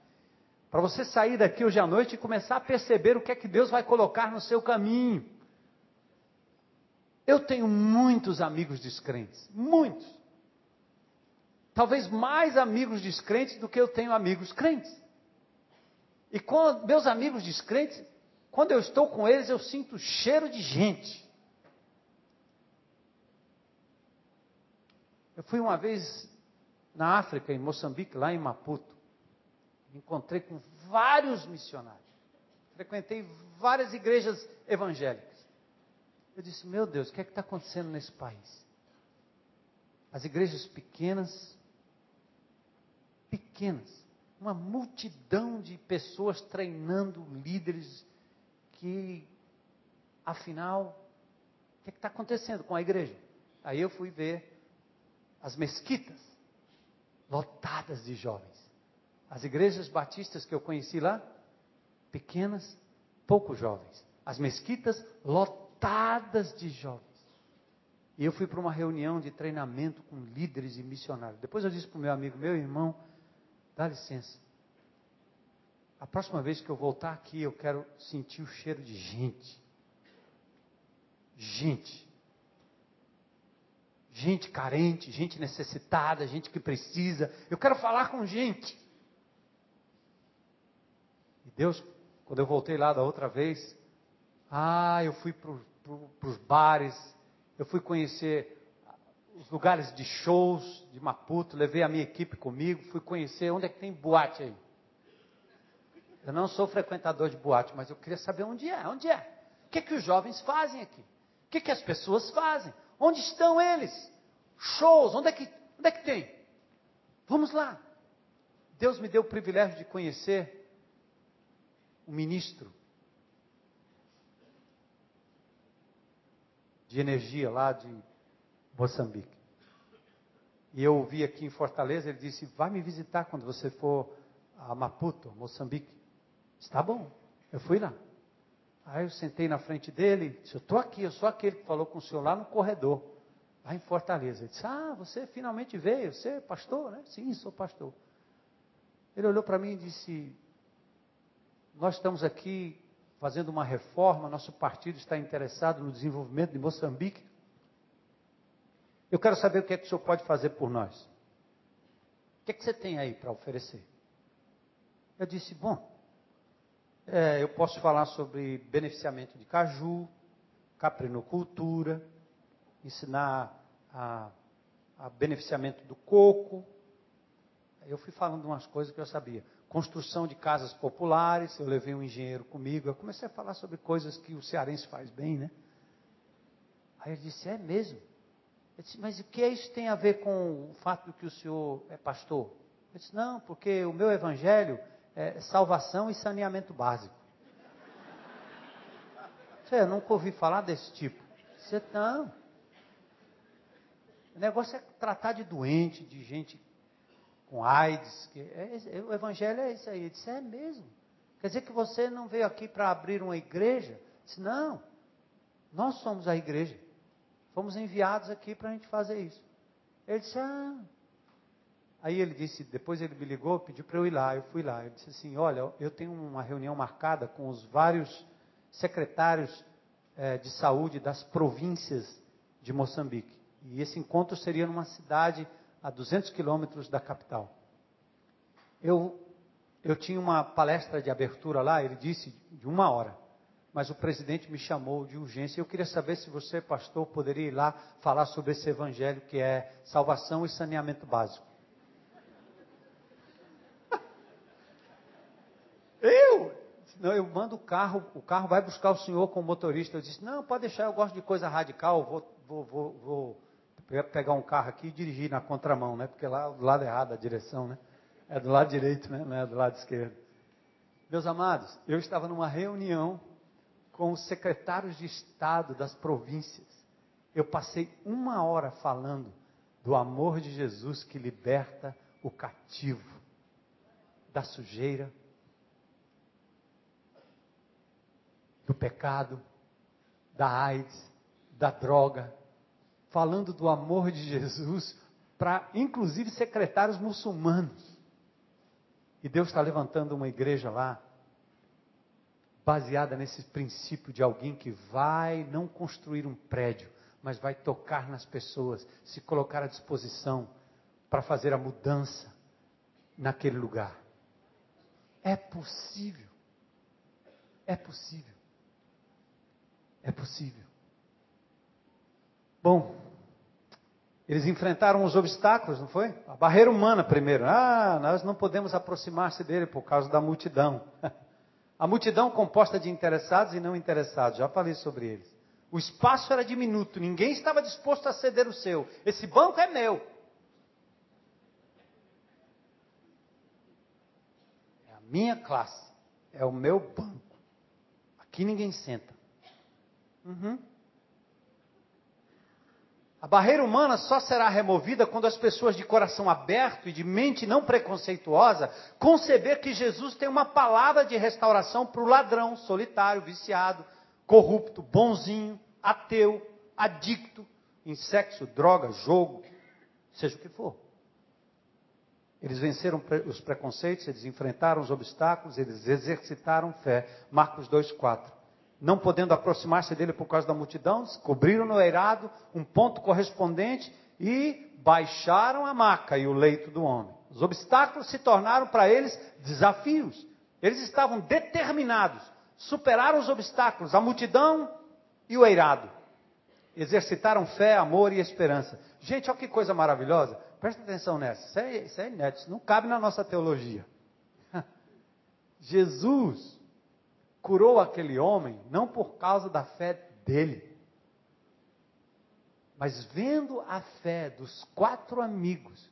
Para você sair daqui hoje à noite e começar a perceber o que é que Deus vai colocar no seu caminho. Eu tenho muitos amigos descrentes, muitos. Talvez mais amigos descrentes do que eu tenho amigos crentes. E com meus amigos descrentes, quando eu estou com eles, eu sinto cheiro de gente. Eu fui uma vez na África, em Moçambique, lá em Maputo. Encontrei com vários missionários. Frequentei várias igrejas evangélicas. Eu disse: Meu Deus, o que é que está acontecendo nesse país? As igrejas pequenas, pequenas, uma multidão de pessoas treinando líderes que, afinal, o que é está acontecendo com a igreja? Aí eu fui ver as mesquitas lotadas de jovens. As igrejas batistas que eu conheci lá, pequenas, poucos jovens. As mesquitas lotadas de jovens. E eu fui para uma reunião de treinamento com líderes e missionários. Depois eu disse para o meu amigo, meu irmão, dá licença. A próxima vez que eu voltar aqui, eu quero sentir o cheiro de gente. Gente. Gente carente, gente necessitada, gente que precisa. Eu quero falar com gente. E Deus, quando eu voltei lá da outra vez, ah, eu fui para pro, os bares, eu fui conhecer os lugares de shows de Maputo, levei a minha equipe comigo, fui conhecer onde é que tem boate aí. Eu não sou frequentador de boate, mas eu queria saber onde é, onde é. O que, é que os jovens fazem aqui? O que, é que as pessoas fazem? Onde estão eles? Shows, onde é que, onde é que tem? Vamos lá. Deus me deu o privilégio de conhecer um ministro de energia lá de Moçambique. E eu ouvi aqui em Fortaleza, ele disse: Vai me visitar quando você for a Maputo, Moçambique. Está bom. Eu fui lá. Aí eu sentei na frente dele, disse, eu estou aqui, eu sou aquele que falou com o senhor lá no corredor, lá em Fortaleza. Ele disse, ah, você finalmente veio, você é pastor, né? Sim, sou pastor. Ele olhou para mim e disse, nós estamos aqui fazendo uma reforma, nosso partido está interessado no desenvolvimento de Moçambique. Eu quero saber o que é que o senhor pode fazer por nós. O que é que você tem aí para oferecer? Eu disse, bom, é, eu posso falar sobre beneficiamento de caju, caprinocultura, ensinar a, a beneficiamento do coco. Eu fui falando umas coisas que eu sabia. Construção de casas populares, eu levei um engenheiro comigo. Eu comecei a falar sobre coisas que o cearense faz bem, né? Aí ele disse, é mesmo? Eu disse, mas o que é isso tem a ver com o fato de que o senhor é pastor? Eu disse, não, porque o meu evangelho é, salvação e saneamento básico. Você nunca ouvi falar desse tipo. Você não. O negócio é tratar de doente, de gente com AIDS. Que é, é, o evangelho é isso aí. Ele disse, é mesmo. Quer dizer que você não veio aqui para abrir uma igreja? Eu disse, não. Nós somos a igreja. Fomos enviados aqui para a gente fazer isso. Ele disse, ah, Aí ele disse, depois ele me ligou, pediu para eu ir lá. Eu fui lá. Ele disse assim: Olha, eu tenho uma reunião marcada com os vários secretários é, de saúde das províncias de Moçambique. E esse encontro seria numa cidade a 200 quilômetros da capital. Eu, eu tinha uma palestra de abertura lá, ele disse, de uma hora. Mas o presidente me chamou de urgência. Eu queria saber se você, pastor, poderia ir lá falar sobre esse evangelho que é salvação e saneamento básico. [laughs] Eu? Não, eu mando o carro, o carro vai buscar o senhor com o motorista. Eu disse, não, pode deixar, eu gosto de coisa radical, vou, vou, vou, vou pegar um carro aqui e dirigir na contramão, né? Porque lá do lado errado a direção, né? É do lado direito, né? Não é do lado esquerdo. Meus amados, eu estava numa reunião com os secretários de Estado das províncias. Eu passei uma hora falando do amor de Jesus que liberta o cativo da sujeira, do pecado, da AIDS, da droga, falando do amor de Jesus para, inclusive, secretários muçulmanos. E Deus está levantando uma igreja lá, baseada nesse princípio de alguém que vai não construir um prédio, mas vai tocar nas pessoas, se colocar à disposição para fazer a mudança naquele lugar. É possível. É possível. É possível. Bom, eles enfrentaram os obstáculos, não foi? A barreira humana primeiro. Ah, nós não podemos aproximar-se dele por causa da multidão. [laughs] A multidão composta de interessados e não interessados, já falei sobre eles. O espaço era diminuto, ninguém estava disposto a ceder o seu. Esse banco é meu. É a minha classe, é o meu banco. Aqui ninguém senta. Uhum. A barreira humana só será removida quando as pessoas de coração aberto e de mente não preconceituosa conceber que Jesus tem uma palavra de restauração para o ladrão, solitário, viciado, corrupto, bonzinho, ateu, adicto em sexo, droga, jogo, seja o que for. Eles venceram os preconceitos, eles enfrentaram os obstáculos, eles exercitaram fé. Marcos 2,4 não podendo aproximar-se dele por causa da multidão, cobriram no eirado um ponto correspondente e baixaram a maca e o leito do homem. Os obstáculos se tornaram para eles desafios. Eles estavam determinados, superaram os obstáculos, a multidão e o eirado. Exercitaram fé, amor e esperança. Gente, olha que coisa maravilhosa. Presta atenção nessa. Isso é, isso é inédito, isso não cabe na nossa teologia. [laughs] Jesus curou aquele homem não por causa da fé dele, mas vendo a fé dos quatro amigos,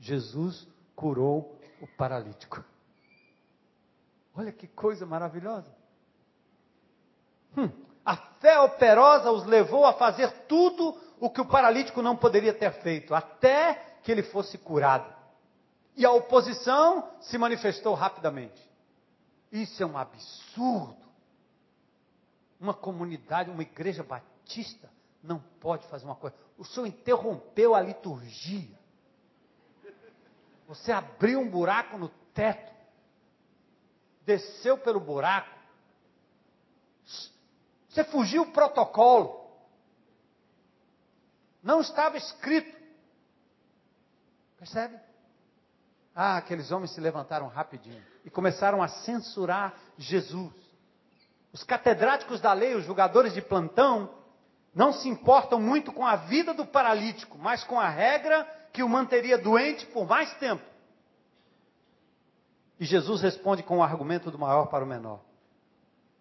Jesus curou o paralítico. Olha que coisa maravilhosa. Hum, a fé operosa os levou a fazer tudo o que o paralítico não poderia ter feito, até que ele fosse curado. E a oposição se manifestou rapidamente. Isso é um absurdo. Uma comunidade, uma igreja batista não pode fazer uma coisa. O senhor interrompeu a liturgia. Você abriu um buraco no teto. Desceu pelo buraco. Você fugiu o protocolo. Não estava escrito. Percebe? Ah, aqueles homens se levantaram rapidinho e começaram a censurar Jesus. Os catedráticos da lei, os julgadores de plantão, não se importam muito com a vida do paralítico, mas com a regra que o manteria doente por mais tempo. E Jesus responde com o argumento do maior para o menor.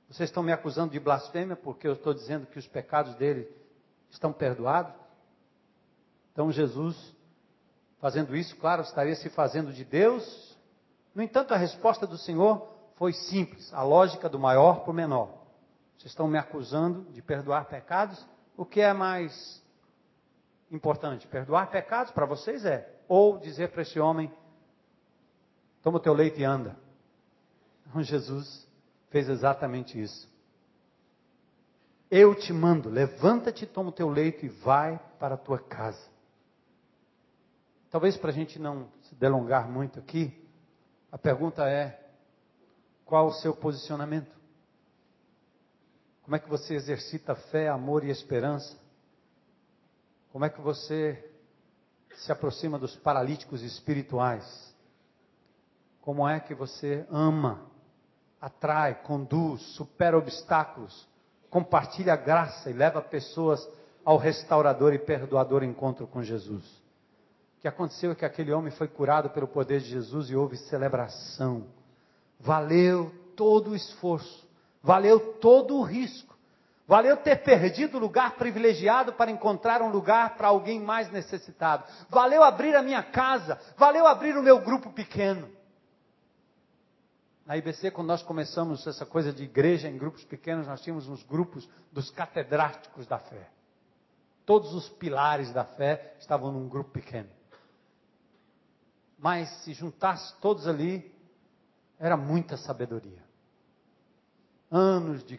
Vocês estão me acusando de blasfêmia porque eu estou dizendo que os pecados dele estão perdoados? Então Jesus Fazendo isso, claro, estaria se fazendo de Deus. No entanto, a resposta do Senhor foi simples, a lógica do maior para o menor. Vocês estão me acusando de perdoar pecados? O que é mais importante? Perdoar pecados para vocês é, ou dizer para esse homem: toma o teu leite e anda. Então, Jesus fez exatamente isso. Eu te mando, levanta-te, toma o teu leito e vai para a tua casa. Talvez para a gente não se delongar muito aqui, a pergunta é: qual o seu posicionamento? Como é que você exercita fé, amor e esperança? Como é que você se aproxima dos paralíticos espirituais? Como é que você ama, atrai, conduz, supera obstáculos, compartilha graça e leva pessoas ao restaurador e perdoador encontro com Jesus? que aconteceu é que aquele homem foi curado pelo poder de Jesus e houve celebração. Valeu todo o esforço, valeu todo o risco, valeu ter perdido o lugar privilegiado para encontrar um lugar para alguém mais necessitado, valeu abrir a minha casa, valeu abrir o meu grupo pequeno. Na IBC, quando nós começamos essa coisa de igreja em grupos pequenos, nós tínhamos uns grupos dos catedráticos da fé. Todos os pilares da fé estavam num grupo pequeno mas se juntasse todos ali, era muita sabedoria. Anos de